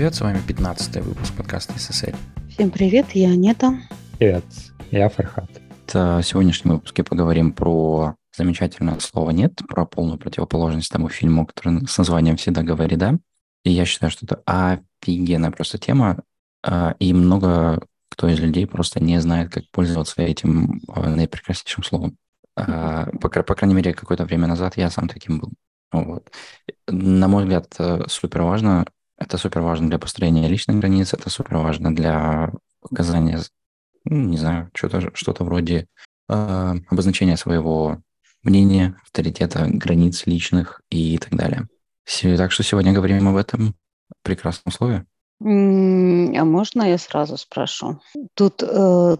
привет, с вами 15 выпуск подкаста SSL. Всем привет, я Анета. Привет, я Фархат. В сегодняшнем выпуске поговорим про замечательное слово «нет», про полную противоположность тому фильму, который с названием «Всегда говори да». И я считаю, что это офигенная просто тема, а, и много кто из людей просто не знает, как пользоваться этим а, наипрекраснейшим словом. А, по, по крайней мере, какое-то время назад я сам таким был. Вот. На мой взгляд, супер важно. Это супер важно для построения личных границ, это супер важно для показания, ну, не знаю, что-то что вроде э, обозначения своего мнения, авторитета, границ личных и так далее. Так что сегодня говорим об этом прекрасном слове. А можно я сразу спрошу? Тут э,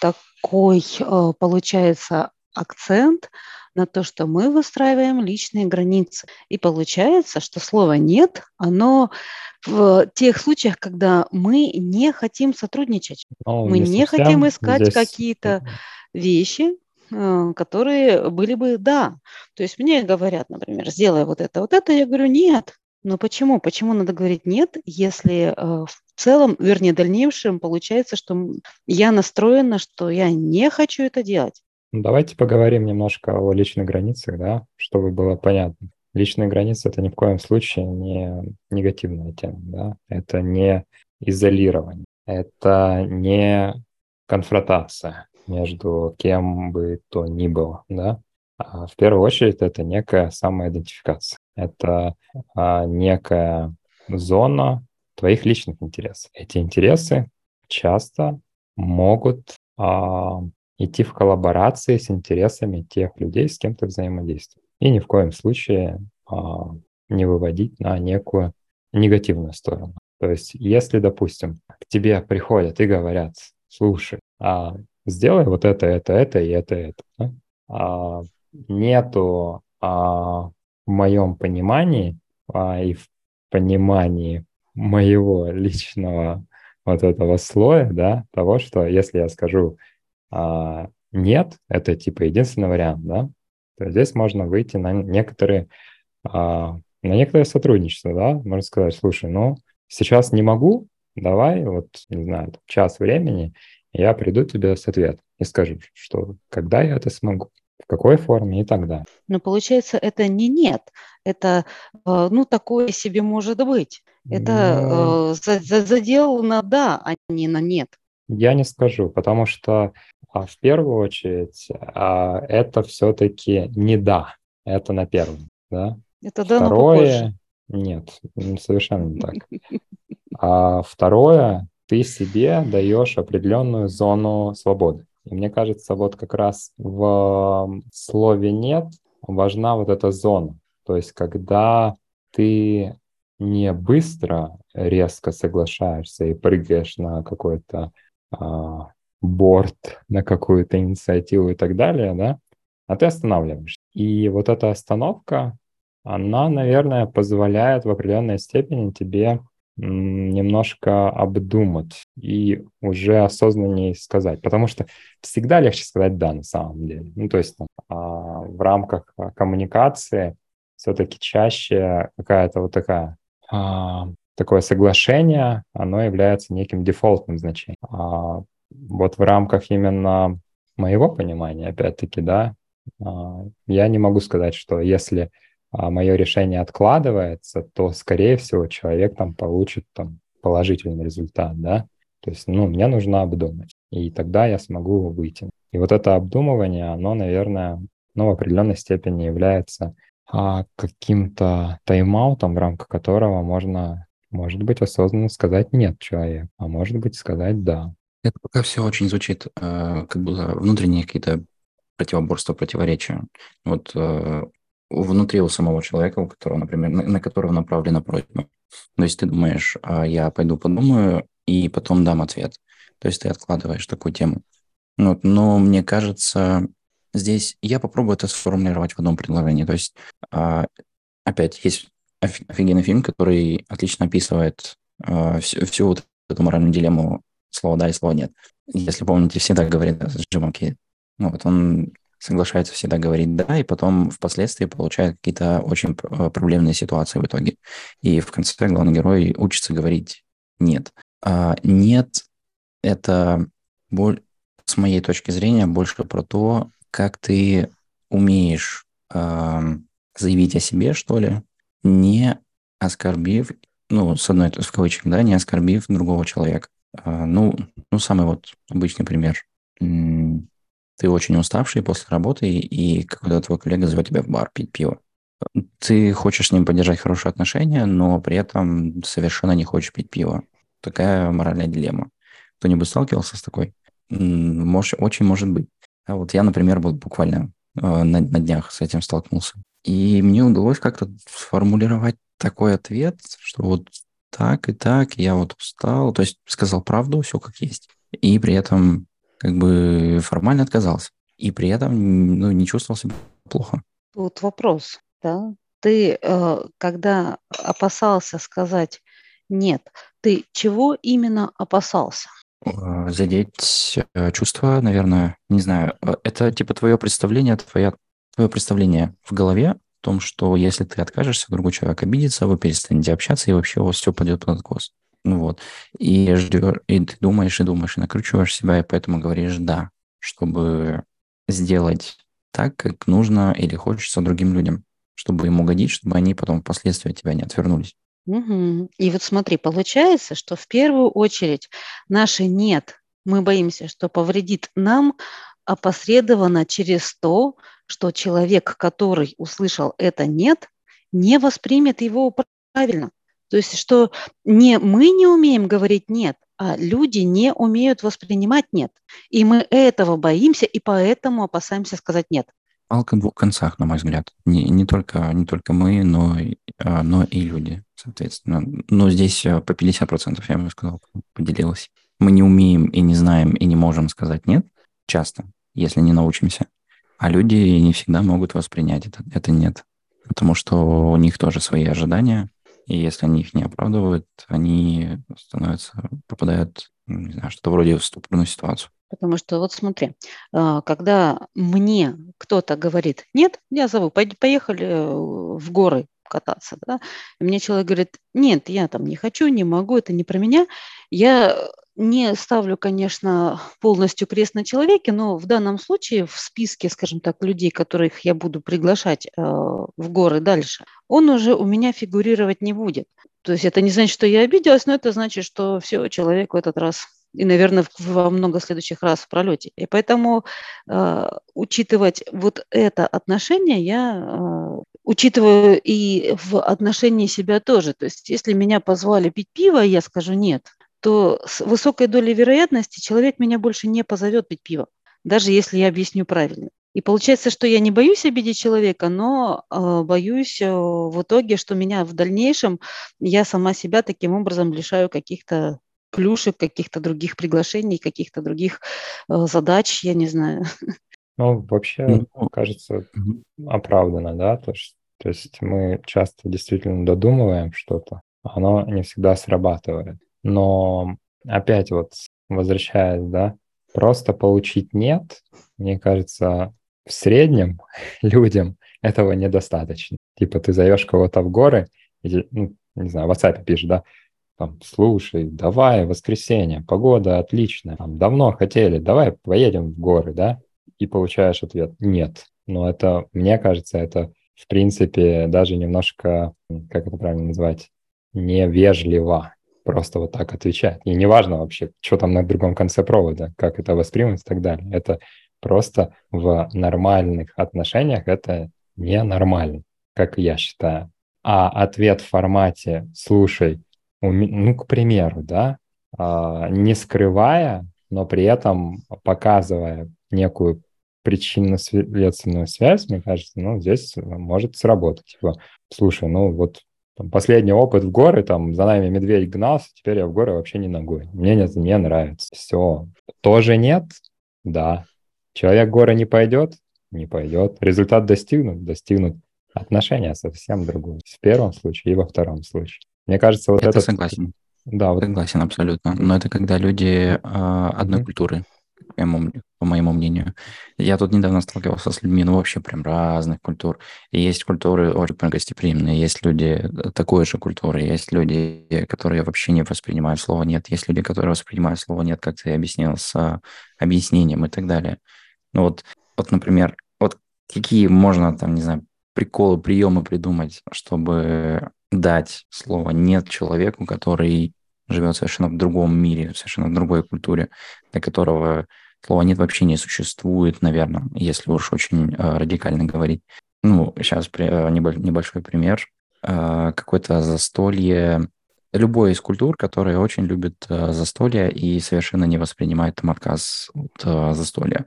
такой э, получается акцент на то, что мы выстраиваем личные границы. И получается, что слово «нет», оно в тех случаях, когда мы не хотим сотрудничать. Ну, мы не хотим искать здесь... какие-то вещи, э, которые были бы «да». То есть мне говорят, например, сделай вот это, вот это, я говорю «нет». Но почему? Почему надо говорить «нет», если э, в целом, вернее, дальнейшем получается, что я настроена, что я не хочу это делать. Ну, давайте поговорим немножко о личных границах, да, чтобы было понятно. Личные границы – это ни в коем случае не негативная тема, да, это не изолирование, это не конфронтация между кем бы то ни было, да. А в первую очередь это некая самоидентификация, это а, некая зона твоих личных интересов. Эти интересы часто могут а, идти в коллаборации с интересами тех людей, с кем ты взаимодействуешь. И ни в коем случае а, не выводить на некую негативную сторону. То есть, если, допустим, к тебе приходят и говорят, слушай, а, сделай вот это, это, это и это, это. Да? А, нету а, в моем понимании а, и в понимании моего личного вот этого слоя, да, того, что если я скажу а, нет, это типа единственный вариант, да, то здесь можно выйти на некоторые, а, на некоторое сотрудничество, да, можно сказать, слушай, ну, сейчас не могу, давай, вот, не знаю, час времени, я приду тебе с ответом и скажу, что когда я это смогу, в какой форме и так далее. Но получается, это не нет, это, э, ну, такое себе может быть. Это ну, э, задел на да, а не на нет. Я не скажу, потому что а, в первую очередь а, это все-таки не да, это на первом, да. Это да, Второе, нет, совершенно не так. А второе, ты себе даешь определенную зону свободы. И мне кажется, вот как раз в слове «нет» важна вот эта зона. То есть, когда ты не быстро резко соглашаешься и прыгаешь на какой-то борт, на какую-то инициативу и так далее, да, а ты останавливаешься. И вот эта остановка, она, наверное, позволяет в определенной степени тебе немножко обдумать и уже осознаннее сказать. Потому что всегда легче сказать «да» на самом деле. Ну, то есть там, а, в рамках коммуникации все-таки чаще какая-то вот такая а, такое соглашение, оно является неким дефолтным значением. А вот в рамках именно моего понимания, опять-таки, да, а, я не могу сказать, что если а, мое решение откладывается, то, скорее всего, человек там получит там положительный результат, да. То есть, ну, мне нужно обдумать, и тогда я смогу выйти. И вот это обдумывание, оно, наверное, ну, в определенной степени является а, каким-то тайм-аутом, в рамках которого можно, может быть, осознанно сказать «нет» человеку, а может быть, сказать «да». Это пока все очень звучит э, как бы внутренние какие-то противоборства, противоречия. Вот э, внутри у самого человека, у которого, например, на, которого направлена просьба. То есть ты думаешь, а я пойду подумаю и потом дам ответ. То есть ты откладываешь такую тему. Вот. Но мне кажется, здесь я попробую это сформулировать в одном предложении. То есть, э, опять, есть офигенный фильм, который отлично описывает э, всю, всю вот эту моральную дилемму слова «да» и слова «нет». Если помните, всегда говорит с Джимом Керри. Ну, вот он соглашается всегда говорить «да», и потом впоследствии получает какие-то очень э, проблемные ситуации в итоге. И в конце главный герой учится говорить «нет». А «Нет» — это, с моей точки зрения, больше про то, как ты умеешь э, заявить о себе, что ли, не оскорбив, ну, с одной, в кавычках, да, не оскорбив другого человека. Э, ну, ну, самый вот обычный пример. Ты очень уставший после работы, и когда твой коллега зовет тебя в бар пить пиво. Ты хочешь с ним поддержать хорошие отношения, но при этом совершенно не хочешь пить пиво. Такая моральная дилемма. Кто-нибудь сталкивался с такой? Может, очень может быть. А вот я, например, был буквально э, на, на днях с этим столкнулся. И мне удалось как-то сформулировать такой ответ, что вот так и так, я вот устал, то есть сказал правду, все как есть. И при этом как бы формально отказался. И при этом ну, не чувствовал себя плохо. Тут вопрос, да? Ты, э, когда опасался сказать нет, ты чего именно опасался? Э, задеть э, чувства, наверное, не знаю. Это типа твое представление, твоя, твое представление в голове о том, что если ты откажешься, другой человек обидится, вы перестанете общаться, и вообще у вас все пойдет под откос. Ну вот. И ждешь, и ты думаешь, и думаешь, и накручиваешь себя, и поэтому говоришь «да», чтобы сделать так, как нужно или хочется другим людям, чтобы им угодить, чтобы они потом впоследствии от тебя не отвернулись. Угу. И вот смотри, получается, что в первую очередь наше «нет» мы боимся, что повредит нам опосредованно через то, что человек, который услышал это «нет», не воспримет его правильно. То есть, что не мы не умеем говорить «нет», а люди не умеют воспринимать «нет». И мы этого боимся, и поэтому опасаемся сказать «нет». Палка в двух концах, на мой взгляд. Не, не, только, не только мы, но, а, но и люди, соответственно. Но здесь а, по 50%, я бы сказал, поделилась. Мы не умеем и не знаем и не можем сказать «нет» часто, если не научимся. А люди не всегда могут воспринять это, это «нет». Потому что у них тоже свои ожидания, и если они их не оправдывают, они становятся, попадают, ну, не знаю, что-то вроде в ступорную ситуацию. Потому что вот смотри, а, когда мне кто-то говорит, нет, я зову, поехали э, в горы кататься, да, мне человек говорит, нет, я там не хочу, не могу, это не про меня, я не ставлю, конечно, полностью крест на человеке, но в данном случае в списке, скажем так, людей, которых я буду приглашать э, в горы дальше, он уже у меня фигурировать не будет. То есть это не значит, что я обиделась, но это значит, что все, человек в этот раз и, наверное, во много следующих раз в пролете. И поэтому э, учитывать вот это отношение я э, учитываю и в отношении себя тоже. То есть если меня позвали пить пиво, я скажу нет, то с высокой долей вероятности человек меня больше не позовет пить пиво, даже если я объясню правильно. И получается, что я не боюсь обидеть человека, но э, боюсь э, в итоге, что меня в дальнейшем, я сама себя таким образом лишаю каких-то плюшек, каких-то других приглашений, каких-то других э, задач, я не знаю. Ну, вообще, ну, кажется, оправданно, да, то, что, то есть мы часто действительно додумываем что-то, оно не всегда срабатывает. Но опять вот возвращаясь, да, просто получить нет, мне кажется, в среднем людям этого недостаточно. Типа ты зовешь кого-то в горы, и, ну, не знаю, в WhatsApp пишешь, да, там, слушай, давай, воскресенье, погода отличная, там, давно хотели, давай поедем в горы, да, и получаешь ответ «нет». Но это, мне кажется, это, в принципе, даже немножко, как это правильно назвать, невежливо просто вот так отвечать. И неважно вообще, что там на другом конце провода, как это воспримут и так далее. Это просто в нормальных отношениях это ненормально, как я считаю. А ответ в формате «слушай», ну, к примеру, да, а, не скрывая, но при этом показывая некую причинно-следственную связь, мне кажется, ну, здесь может сработать. Типа, слушай, ну, вот там, последний опыт в горы, там, за нами медведь гнался, теперь я в горы вообще не ногой. Мне нет, мне нравится. Все. Тоже нет? Да. Человек в горы не пойдет? Не пойдет. Результат достигнут? Достигнут. Отношения совсем другое. В первом случае и во втором случае. Мне кажется, вот это... Это согласен. Да, вот... Согласен абсолютно. Но это когда люди э, одной культуры. По моему мнению. Я тут недавно сталкивался с людьми, ну, вообще прям разных культур. И есть культуры очень гостеприимные, есть люди э, такой же культуры, есть люди, которые вообще не воспринимают слово «нет», есть люди, которые воспринимают слово «нет», как ты объяснил, с а, объяснением и так далее. Ну, вот, вот, например, вот какие можно, там, не знаю, приколы, приемы придумать, чтобы дать слово «нет» человеку, который живет совершенно в другом мире, совершенно в другой культуре, для которого слова «нет» вообще не существует, наверное, если уж очень э, радикально говорить. Ну, сейчас э, небольшой пример. Э, какое-то застолье, любой из культур, которые очень любят застолье и совершенно не воспринимают там отказ от застолья.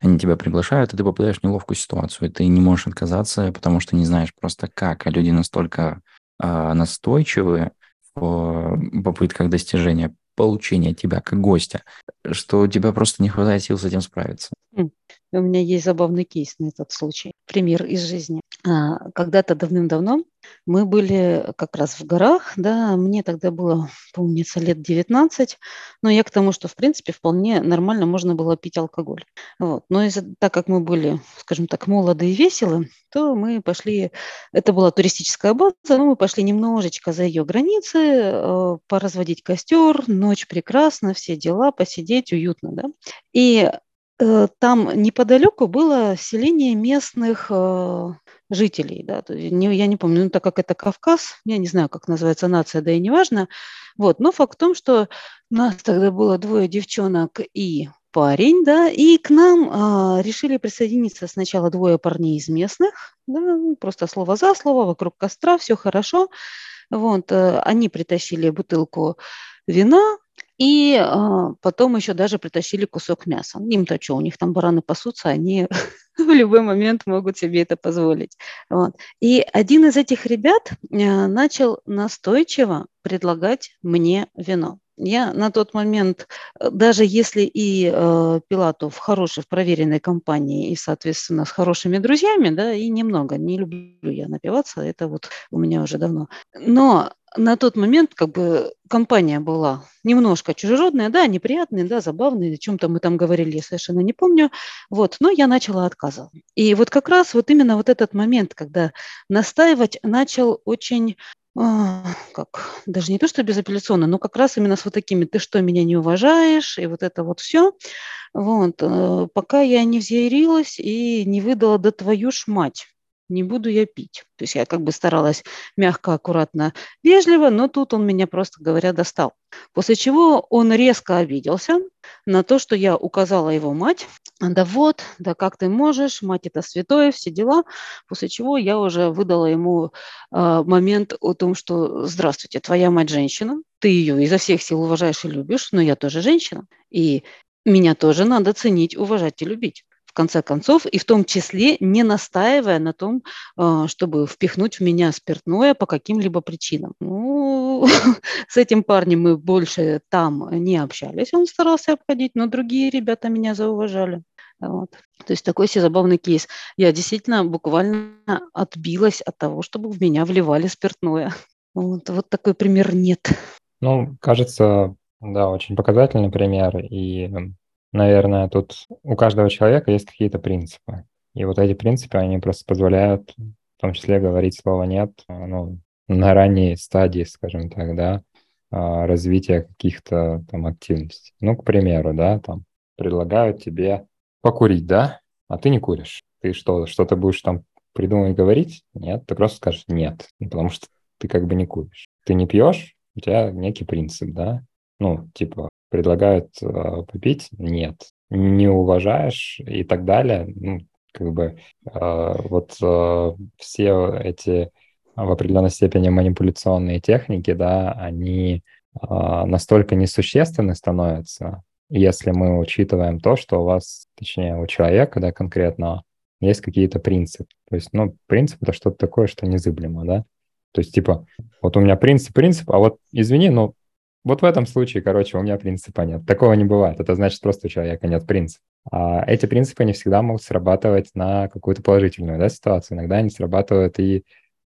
Они тебя приглашают, и ты попадаешь в неловкую ситуацию, и ты не можешь отказаться, потому что не знаешь просто как, а люди настолько настойчивы, в попытках достижения получения тебя как гостя, что у тебя просто не хватает сил с этим справиться. Хм. У меня есть забавный кейс на этот случай. Пример из жизни. А, когда-то давным-давно мы были как раз в горах, да, мне тогда было, помнится, лет 19, но я к тому, что, в принципе, вполне нормально можно было пить алкоголь. Вот. Но из так как мы были, скажем так, молоды и веселы, то мы пошли, это была туристическая база, но мы пошли немножечко за ее границы, э, поразводить костер, ночь прекрасна, все дела, посидеть уютно, да. И Э, там неподалеку было селение местных э, жителей, да, то есть не, я не помню, ну, так как это Кавказ, я не знаю, как называется нация, да и неважно, вот, но факт в том, что нас тогда было двое девчонок и парень, да, и к нам а, решили присоединиться сначала двое парней из местных, да, просто слово за слово, вокруг костра, все хорошо, вот, а, они притащили бутылку вина, и а, потом еще даже притащили кусок мяса. Им-то что, у них там бараны пасутся, они в любой момент могут себе это позволить. Вот. И один из этих ребят а, начал настойчиво предлагать мне вино. Я на тот момент, э, даже если и э, Пилату в хорошей, в проверенной компании и, соответственно, с хорошими друзьями, да, и немного, не люблю я напиваться, это вот у меня уже давно. Но на тот момент как бы компания была немножко чужеродная, да, неприятная, да, забавная, о чем-то мы там говорили, я совершенно не помню, вот, но я начала отказывать. И вот как раз вот именно вот этот момент, когда настаивать начал очень а, как, даже не то, что безапелляционно, но как раз именно с вот такими, ты что, меня не уважаешь, и вот это вот все. Вот, э, пока я не взъярилась и не выдала, да твою ж мать, не буду я пить. То есть я как бы старалась мягко, аккуратно, вежливо, но тут он меня, просто говоря, достал. После чего он резко обиделся на то, что я указала его мать. Да вот, да как ты можешь, мать это святое, все дела. После чего я уже выдала ему э, момент о том, что здравствуйте, твоя мать женщина, ты ее изо всех сил уважаешь и любишь, но я тоже женщина. И меня тоже надо ценить, уважать и любить конце концов, и в том числе не настаивая на том, а, чтобы впихнуть в меня спиртное по каким-либо причинам. Ну, с этим парнем мы больше там не общались, он старался обходить, но другие ребята меня зауважали. Вот. То есть такой себе забавный кейс. Я действительно буквально отбилась от того, чтобы в меня вливали спиртное. Вот, вот такой пример нет. Ну, кажется, да, очень показательный пример. И наверное, тут у каждого человека есть какие-то принципы. И вот эти принципы, они просто позволяют в том числе говорить слово «нет» ну, на ранней стадии, скажем так, да, а, развития каких-то там активностей. Ну, к примеру, да, там предлагают тебе покурить, да, а ты не куришь. Ты что, что ты будешь там придумывать говорить? Нет, ты просто скажешь «нет», потому что ты как бы не куришь. Ты не пьешь, у тебя некий принцип, да, ну, типа, предлагают э, попить, нет. Не уважаешь и так далее. Ну, как бы э, вот э, все эти в определенной степени манипуляционные техники, да, они настолько несущественны становятся, если мы учитываем то, что у вас, точнее, у человека, да, конкретно, есть какие-то принципы. То есть, ну, принцип — это что-то такое, что незыблемо, да? То есть, типа, вот у меня принцип, принцип, а вот, извини, но вот в этом случае, короче, у меня принципа нет. Такого не бывает. Это значит, просто у человека нет принципа. А эти принципы не всегда могут срабатывать на какую-то положительную да, ситуацию. Иногда они срабатывают и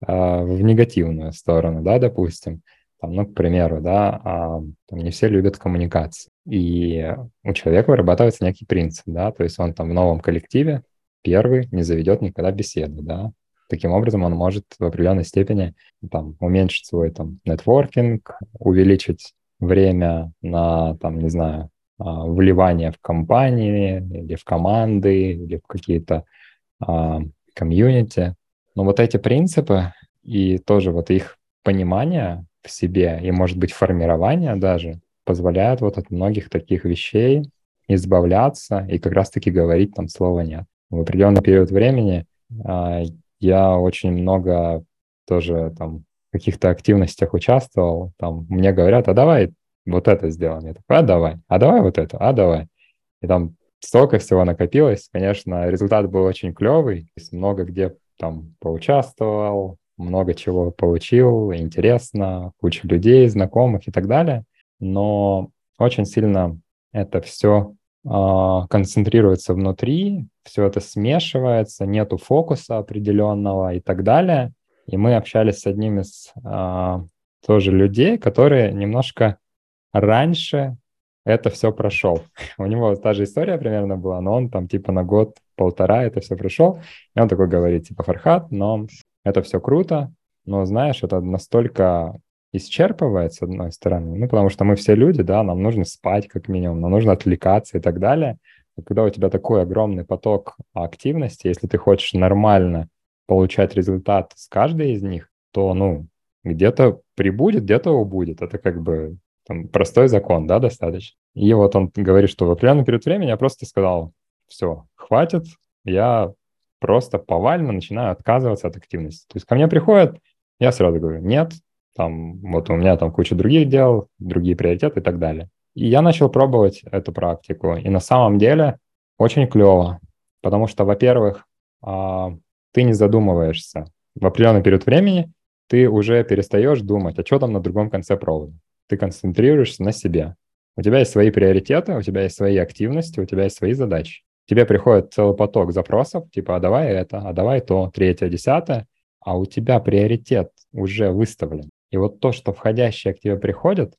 а, в негативную сторону, да, допустим. Там, ну, к примеру, да, а, там не все любят коммуникации. И у человека вырабатывается некий принцип, да, то есть он там в новом коллективе первый не заведет никогда беседу, да. Таким образом он может в определенной степени там уменьшить свой там нетворкинг, увеличить время на там, не знаю, а, вливание в компании или в команды или в какие-то а, комьюнити. Но вот эти принципы и тоже вот их понимание в себе и, может быть, формирование даже позволяют вот от многих таких вещей избавляться и как раз-таки говорить там слова «нет». В определенный период времени а, я очень много тоже там каких-то активностях участвовал. Там мне говорят, а давай вот это сделаем. Я такой, а давай, а давай вот это, а давай. И там столько всего накопилось. Конечно, результат был очень клевый. Много где там поучаствовал, много чего получил, интересно, куча людей, знакомых и так далее. Но очень сильно это все э, а, концентрируется внутри, все это смешивается, нету фокуса определенного и так далее. И мы общались с одним из э, тоже людей, которые немножко раньше это все прошел. У него та же история примерно была, но он там типа на год-полтора это все прошел. И он такой говорит, типа, Фархат, но это все круто, но знаешь, это настолько исчерпывает, с одной стороны, ну, потому что мы все люди, да, нам нужно спать как минимум, нам нужно отвлекаться и так далее. И когда у тебя такой огромный поток активности, если ты хочешь нормально получать результат с каждой из них, то, ну, где-то прибудет, где-то убудет. Это как бы там, простой закон, да, достаточно. И вот он говорит, что в определенный период времени я просто сказал, все, хватит, я просто повально начинаю отказываться от активности. То есть ко мне приходят, я сразу говорю, нет, там, вот у меня там куча других дел, другие приоритеты и так далее. И я начал пробовать эту практику. И на самом деле очень клево, потому что, во-первых, а, ты не задумываешься. В определенный период времени ты уже перестаешь думать, а что там на другом конце провода ты концентрируешься на себе. У тебя есть свои приоритеты, у тебя есть свои активности, у тебя есть свои задачи. Тебе приходит целый поток запросов, типа, а давай это, а давай то, третье, десятое, а у тебя приоритет уже выставлен. И вот то, что входящее к тебе приходит,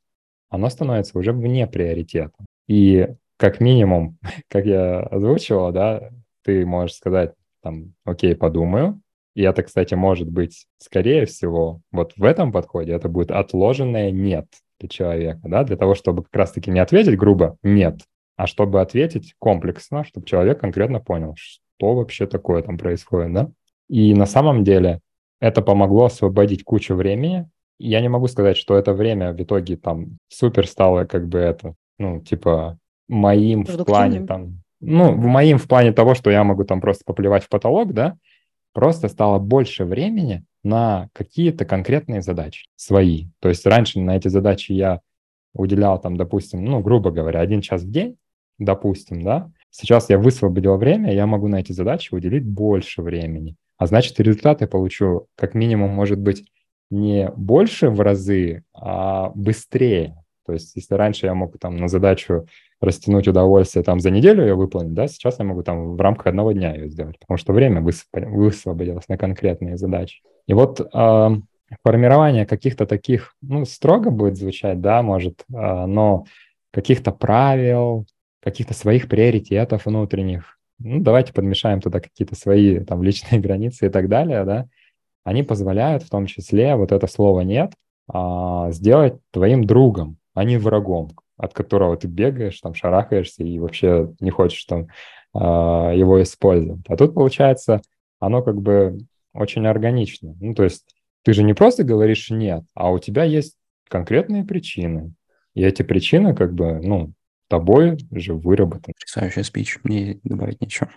оно становится уже вне приоритета. И как минимум, как я озвучивал, да, ты можешь сказать, там, окей, подумаю. И это, кстати, может быть, скорее всего, вот в этом подходе это будет отложенное «нет» для человека, да, для того, чтобы как раз-таки не ответить грубо «нет», а чтобы ответить комплексно, чтобы человек конкретно понял, что вообще такое там происходит, да. И на самом деле это помогло освободить кучу времени. Я не могу сказать, что это время в итоге там супер стало как бы это, ну, типа моим в плане там, ну, в моим в плане того, что я могу там просто поплевать в потолок, да, просто стало больше времени на какие-то конкретные задачи свои. То есть раньше на эти задачи я уделял там, допустим, ну, грубо говоря, один час в день, допустим, да. Сейчас я высвободил время, я могу на эти задачи уделить больше времени. А значит, результаты получу как минимум, может быть, не больше в разы, а быстрее. То есть, если раньше я мог там на задачу растянуть удовольствие там за неделю ее выполнить, да, сейчас я могу там в рамках одного дня ее сделать, потому что время высвободилось на конкретные задачи. И вот э, формирование каких-то таких, ну, строго будет звучать, да, может, э, но каких-то правил, каких-то своих приоритетов внутренних, ну, давайте подмешаем туда какие-то свои там личные границы и так далее, да, они позволяют в том числе вот это слово «нет» а, сделать твоим другом, а не врагом, от которого ты бегаешь, там шарахаешься и вообще не хочешь там а, его использовать. А тут, получается, оно как бы очень органично. Ну, то есть ты же не просто говоришь «нет», а у тебя есть конкретные причины. И эти причины как бы, ну, тобой же выработаны. Потрясающая спич, мне добавить нечего.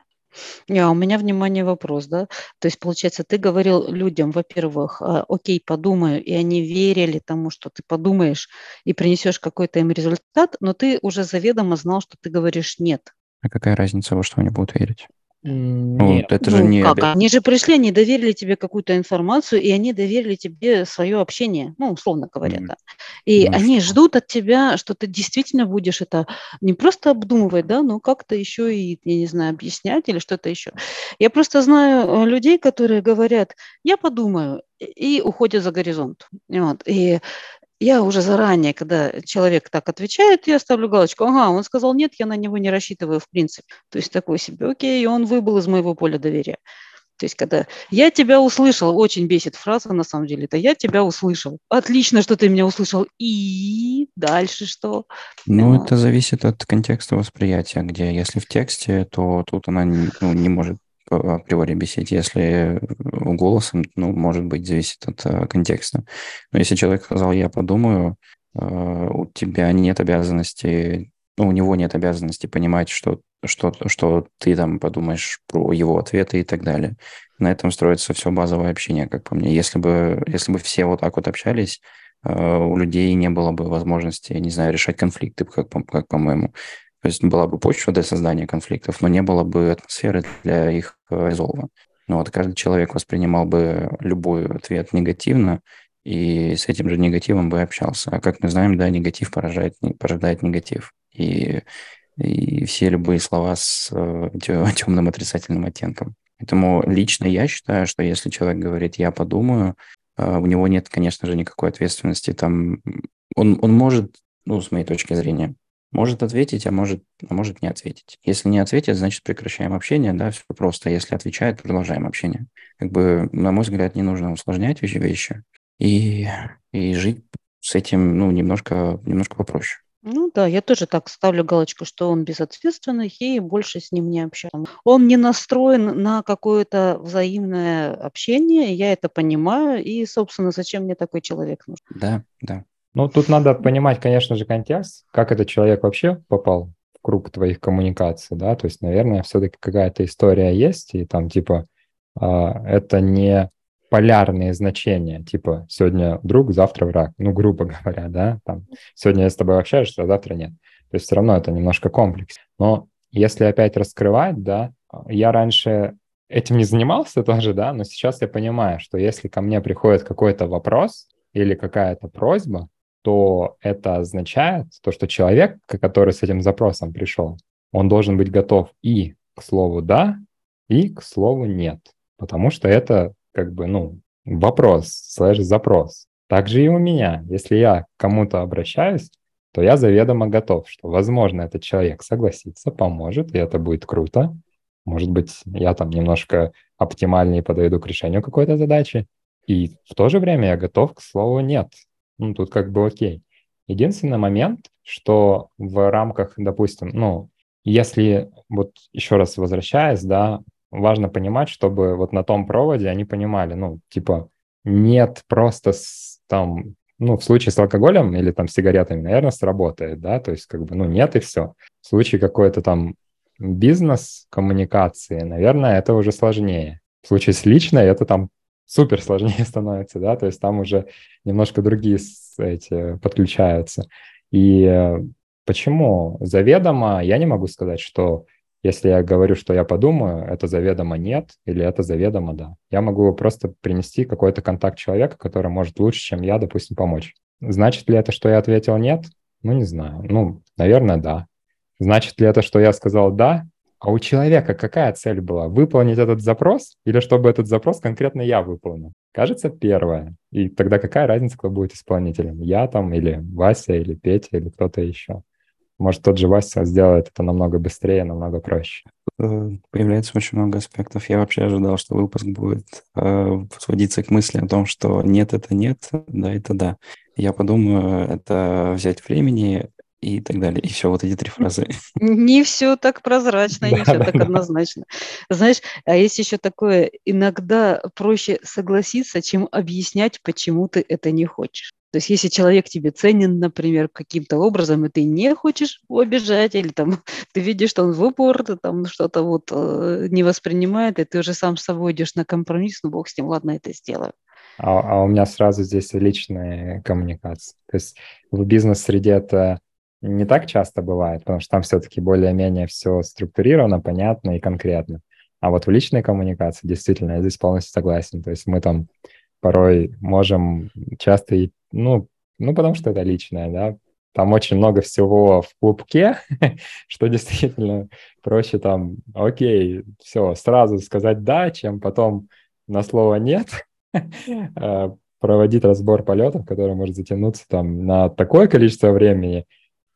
Не, а у меня, внимание, вопрос, да? То есть, получается, ты говорил людям, во-первых, а, окей, подумаю, и они верили тому, что ты подумаешь и принесешь какой-то им результат, но ты уже заведомо знал, что ты говоришь нет. А какая разница, во что они будут верить? Нет. Вот, это же ну, не как? Они же пришли, они доверили тебе какую-то информацию, и они доверили тебе свое общение, ну, условно говоря, mm. да. И ну, они что? ждут от тебя, что ты действительно будешь это не просто обдумывать, да, но как-то еще и, я не знаю, объяснять или что-то еще. Я просто знаю э, людей, которые говорят, я подумаю, и уходят за горизонт. Вот. И я уже заранее, когда человек так отвечает, я ставлю галочку, ага, он сказал нет, я на него не рассчитываю в принципе. То есть такой себе, окей, он выбыл из моего поля доверия. То есть, когда я тебя услышал, очень бесит фраза, на самом деле, это я тебя услышал. Отлично, что ты меня услышал. И дальше что? Ну, это зависит от контекста восприятия, где если в тексте, то тут она ну, не может априори бесить. Если голосом, ну, может быть, зависит от э, контекста. Но если человек сказал, я подумаю, э, у тебя нет обязанности, ну, у него нет обязанности понимать, что, что, что ты там подумаешь про его ответы и так далее. На этом строится все базовое общение, как по мне. Если бы, если бы все вот так вот общались, э, у людей не было бы возможности, не знаю, решать конфликты, как, как по-моему. То есть была бы почва для создания конфликтов, но не было бы атмосферы для их э, резолва. Ну вот каждый человек воспринимал бы любой ответ негативно, и с этим же негативом бы общался. А как мы знаем, да, негатив поражает, порождает негатив. И, и все любые слова с э, темным отрицательным оттенком. Поэтому лично я считаю, что если человек говорит «я подумаю», э, у него нет, конечно же, никакой ответственности. Там он, он может, ну, с моей точки зрения, может ответить, а может, а может не ответить. Если не ответит, значит прекращаем общение, да, все просто. Если отвечает, продолжаем общение. Как бы, на мой взгляд, не нужно усложнять вещи, вещи и, и жить с этим, ну, немножко, немножко попроще. Ну да, я тоже так ставлю галочку, что он безответственный, и больше с ним не общаюсь. Он не настроен на какое-то взаимное общение, я это понимаю, и, собственно, зачем мне такой человек нужен? Да, да. Ну, тут надо понимать, конечно же, контекст, как этот человек вообще попал в круг твоих коммуникаций, да, то есть, наверное, все-таки какая-то история есть, и там, типа, э, это не полярные значения, типа, сегодня друг, завтра враг, ну, грубо говоря, да, там, сегодня я с тобой общаюсь, а завтра нет. То есть все равно это немножко комплекс. Но если опять раскрывать, да, я раньше этим не занимался тоже, да, но сейчас я понимаю, что если ко мне приходит какой-то вопрос или какая-то просьба, то это означает то, что человек, который с этим запросом пришел, он должен быть готов и к слову «да», и к слову «нет». Потому что это как бы, ну, вопрос, слэш-запрос. Также и у меня. Если я к кому-то обращаюсь, то я заведомо готов, что, возможно, этот человек согласится, поможет, и это будет круто. Может быть, я там немножко оптимальнее подойду к решению какой-то задачи. И в то же время я готов к слову «нет» ну, тут как бы окей. Единственный момент, что в рамках, допустим, ну, если вот еще раз возвращаясь, да, важно понимать, чтобы вот на том проводе они понимали, ну, типа, нет просто с, там, ну, в случае с алкоголем или там сигаретами, наверное, сработает, да, то есть как бы, ну, нет и все. В случае какой-то там бизнес-коммуникации, наверное, это уже сложнее. В случае с личной это там супер сложнее становится, да, то есть там уже немножко другие эти подключаются. И э, почему заведомо я не могу сказать, что если я говорю, что я подумаю, это заведомо нет или это заведомо да. Я могу просто принести какой-то контакт человека, который может лучше, чем я, допустим, помочь. Значит ли это, что я ответил нет? Ну, не знаю. Ну, наверное, да. Значит ли это, что я сказал да? А у человека какая цель была? Выполнить этот запрос или чтобы этот запрос конкретно я выполнил? Кажется, первое. И тогда какая разница, кто будет исполнителем? Я там или Вася, или Петя, или кто-то еще? Может, тот же Вася сделает это намного быстрее, намного проще. Э, появляется очень много аспектов. Я вообще ожидал, что выпуск будет э, сводиться к мысли о том, что нет, это нет, да, это да. Я подумаю, это взять времени, и так далее. И все, вот эти три фразы. Не все так прозрачно, не все так однозначно. Знаешь, а есть еще такое, иногда проще согласиться, чем объяснять, почему ты это не хочешь. То есть если человек тебе ценен, например, каким-то образом, и ты не хочешь его обижать, или там ты видишь, что он в упор, ты там что-то вот э, не воспринимает, и ты уже сам с собой идешь на компромисс, ну бог с ним, ладно, это сделаю. А, а у меня сразу здесь личная коммуникация. То есть в бизнес-среде это не так часто бывает, потому что там все-таки более-менее все структурировано, понятно и конкретно. А вот в личной коммуникации действительно я здесь полностью согласен. То есть мы там порой можем часто, и, ну, ну, потому что это личное, да, там очень много всего в клубке, что действительно проще там, окей, все, сразу сказать «да», чем потом на слово «нет» э, проводить разбор полетов, который может затянуться там на такое количество времени,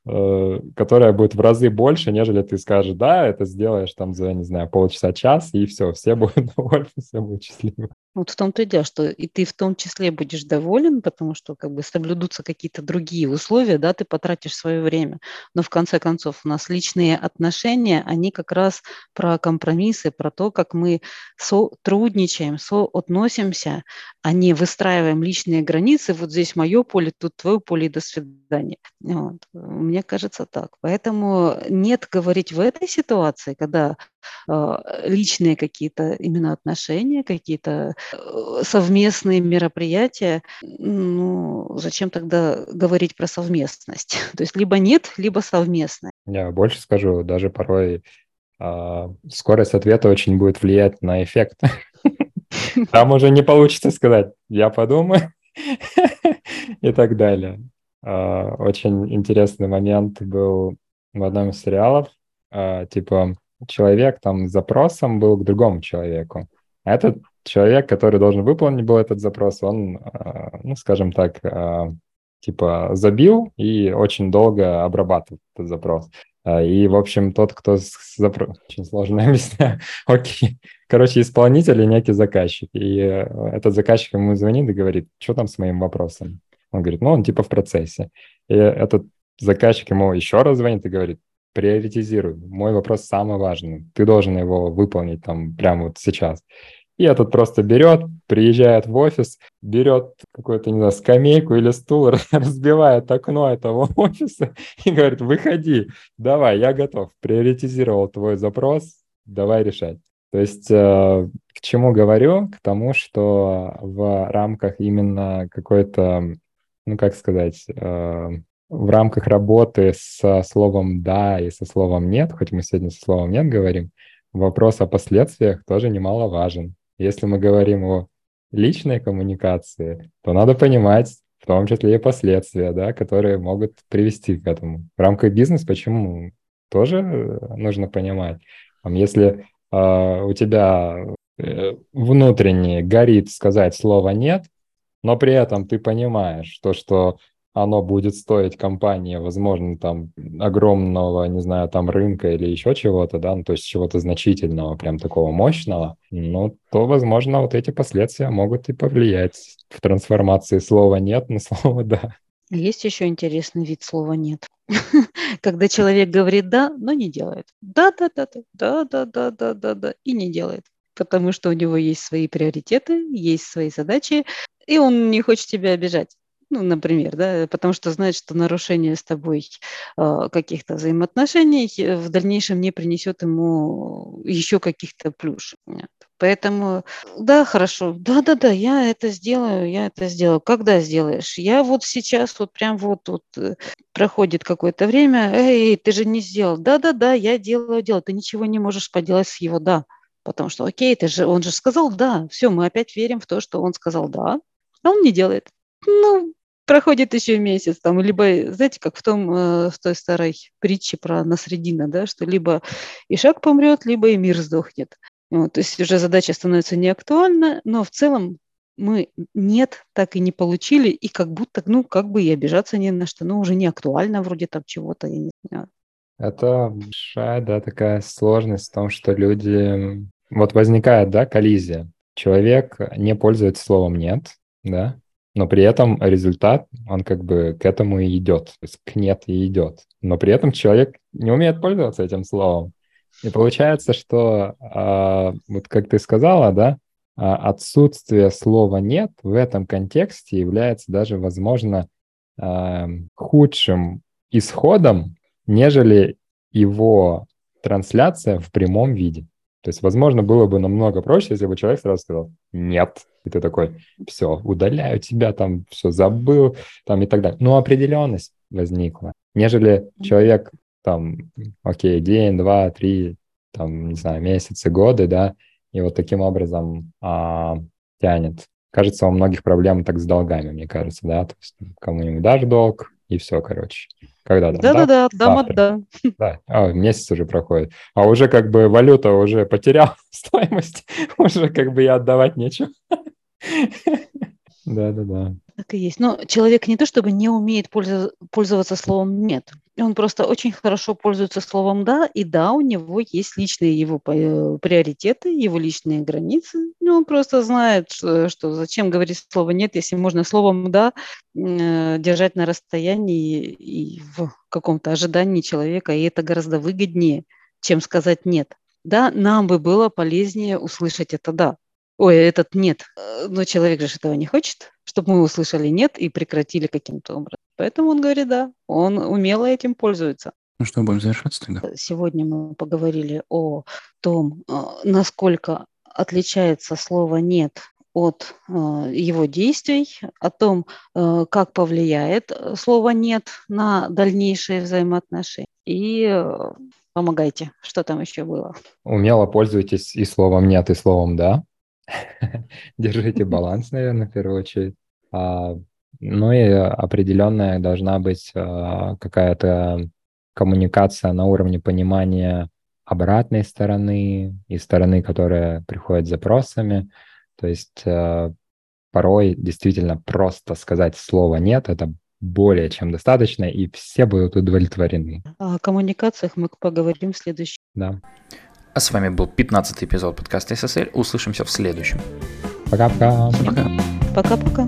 э, которое будет в разы больше, нежели ты скажешь, да, это сделаешь там за, не знаю, полчаса, час, и все, все будут довольны, все будут счастливы. Вот в том-то и дело, что и ты в том числе будешь доволен, потому что как бы соблюдутся какие-то другие условия, да, ты потратишь свое время. Но в конце концов у нас личные отношения, они как раз про компромиссы, про то, как мы сотрудничаем, соотносимся, а не выстраиваем личные границы. Вот здесь мое поле, тут твое поле, и до свидания. Вот. Мне кажется так. Поэтому нет говорить в этой ситуации, когда личные какие-то именно отношения, какие-то Э, совместные мероприятия, ну, зачем тогда говорить про совместность? То есть либо нет, либо совместное. Я больше скажу, даже порой э, скорость ответа очень будет влиять на эффект. Там уже не получится сказать, я подумаю и так далее. А, очень интересный момент был в одном из сериалов, а, типа человек там с запросом был к другому человеку. А этот человек, который должен выполнить был этот запрос, он, а, ну, скажем так, а, типа забил и очень долго обрабатывал этот запрос. А, и, в общем, тот, кто запрос... Очень сложно объяснять. Окей. Короче, исполнитель и некий заказчик. И э, этот заказчик ему звонит и говорит, что там с моим вопросом? Он говорит, ну, он типа в процессе. И этот заказчик ему еще раз звонит и говорит, приоритизируй. Мой вопрос самый важный. Ты должен его выполнить там прямо вот сейчас. И этот просто берет, приезжает в офис, берет какую-то, не знаю, скамейку или стул, разбивает окно этого офиса и говорит, выходи, давай, я готов, приоритизировал твой запрос, давай решать. То есть э, к чему говорю? К тому, что в рамках именно какой-то, ну как сказать, э, в рамках работы со словом «да» и со словом «нет», хоть мы сегодня со словом «нет» говорим, вопрос о последствиях тоже немаловажен. Если мы говорим о личной коммуникации, то надо понимать в том числе и последствия, да, которые могут привести к этому. В рамках бизнеса почему? Тоже нужно понимать. Если э, у тебя э, внутренне горит сказать слово «нет», но при этом ты понимаешь то, что оно будет стоить компании, возможно, там огромного, не знаю, там рынка или еще чего-то, да, ну, то есть чего-то значительного, прям такого мощного, ну, то, возможно, вот эти последствия могут и повлиять в трансформации слова «нет» на слово «да». Есть еще интересный вид слова «нет». Когда человек говорит «да», но не делает. Да-да-да-да, да-да-да-да-да-да, и не делает. Потому что у него есть свои приоритеты, есть свои задачи, и он не хочет тебя обижать ну, например, да, потому что знает, что нарушение с тобой э, каких-то взаимоотношений э, в дальнейшем не принесет ему еще каких-то плюш. Нет. Поэтому, да, хорошо, да-да-да, я это сделаю, я это сделаю. Когда сделаешь? Я вот сейчас, вот прям вот, вот э, проходит какое-то время, эй, ты же не сделал. Да-да-да, я делаю, делаю. Ты ничего не можешь поделать с его «да». Потому что, окей, ты же, он же сказал «да». Все, мы опять верим в то, что он сказал «да», а он не делает. Ну, проходит еще месяц, там, либо, знаете, как в том, э, в той старой притче про Насредина, да, что либо Ишак помрет, либо и мир сдохнет. Вот, то есть уже задача становится неактуальна, но в целом мы нет, так и не получили, и как будто, ну, как бы и обижаться не на что, ну, уже не актуально вроде там чего-то, я не знаю. Это большая, да, такая сложность в том, что люди... Вот возникает, да, коллизия. Человек не пользуется словом «нет», да, но при этом результат, он как бы к этому и идет, то есть к нет и идет. Но при этом человек не умеет пользоваться этим словом. И получается, что, а, вот как ты сказала, да, а, отсутствие слова «нет» в этом контексте является даже, возможно, а, худшим исходом, нежели его трансляция в прямом виде. То есть, возможно, было бы намного проще, если бы человек сразу сказал «нет», и ты такой «все, удаляю тебя, там все забыл», там и так далее. Но определенность возникла, нежели человек там, окей, день, два, три, там, не знаю, месяцы, годы, да, и вот таким образом а, тянет. Кажется, у многих проблем так с долгами, мне кажется, да, то есть кому-нибудь дашь долг, и все, короче. Когда там? Да-да-да, дам да. Да, а, месяц уже проходит. А уже как бы валюта уже потеряла стоимость, уже как бы и отдавать нечего. Да-да-да. Так и есть. Но человек не то чтобы не умеет пользоваться словом «нет». Он просто очень хорошо пользуется словом «да», и да, у него есть личные его приоритеты, его личные границы. И он просто знает, что, что зачем говорить слово «нет», если можно словом «да» э, держать на расстоянии и в каком-то ожидании человека, и это гораздо выгоднее, чем сказать «нет». Да, нам бы было полезнее услышать это «да», ой, этот нет. Э, но человек же этого не хочет, чтобы мы услышали нет и прекратили каким-то образом. Поэтому он говорит да, он умело этим пользуется. Ну что, будем завершаться тогда? Сегодня мы поговорили о том, э, насколько отличается слово «нет» от э, его действий, о том, э, как повлияет слово «нет» на дальнейшие взаимоотношения. И э, помогайте. Что там еще было? Умело пользуйтесь и словом «нет», и словом «да». Держите баланс, наверное, в первую очередь. А, ну и определенная должна быть а, какая-то коммуникация на уровне понимания обратной стороны и стороны, которая приходит с запросами. То есть а, порой действительно просто сказать слово «нет» — это более чем достаточно, и все будут удовлетворены. О коммуникациях мы поговорим в следующем. Да. А с вами был 15 эпизод подкаста SSL. Услышимся в следующем. Пока-пока. Пока-пока.